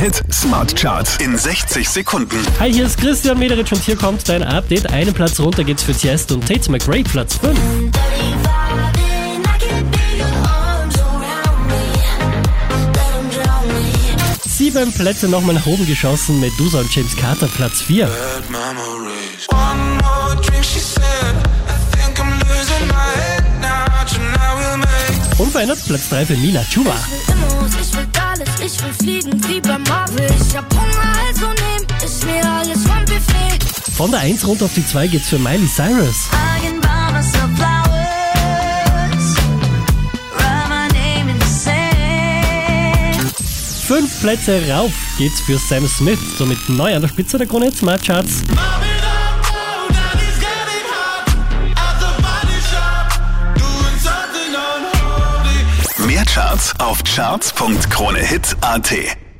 Hit Smart Charts in 60 Sekunden. Hi, hier ist Christian Mederitsch und hier kommt dein Update. Einen Platz runter geht's für Tiesto und Tate McRae, Platz 5. Sieben Plätze nochmal nach oben geschossen, Medusa und James Carter, Platz 4. Unverändert Platz 3 für Nina Chuba. Beim Marvel. Ich hab Hunger, also nehm ich mir alles vom Buffet. Von der 1 runter auf die 2 geht's für Miley Cyrus. Fünf Plätze rauf geht's für Sam Smith, somit neu an der Spitze der Krone Smart Charts. Mehr Charts auf charts.kronehit.at.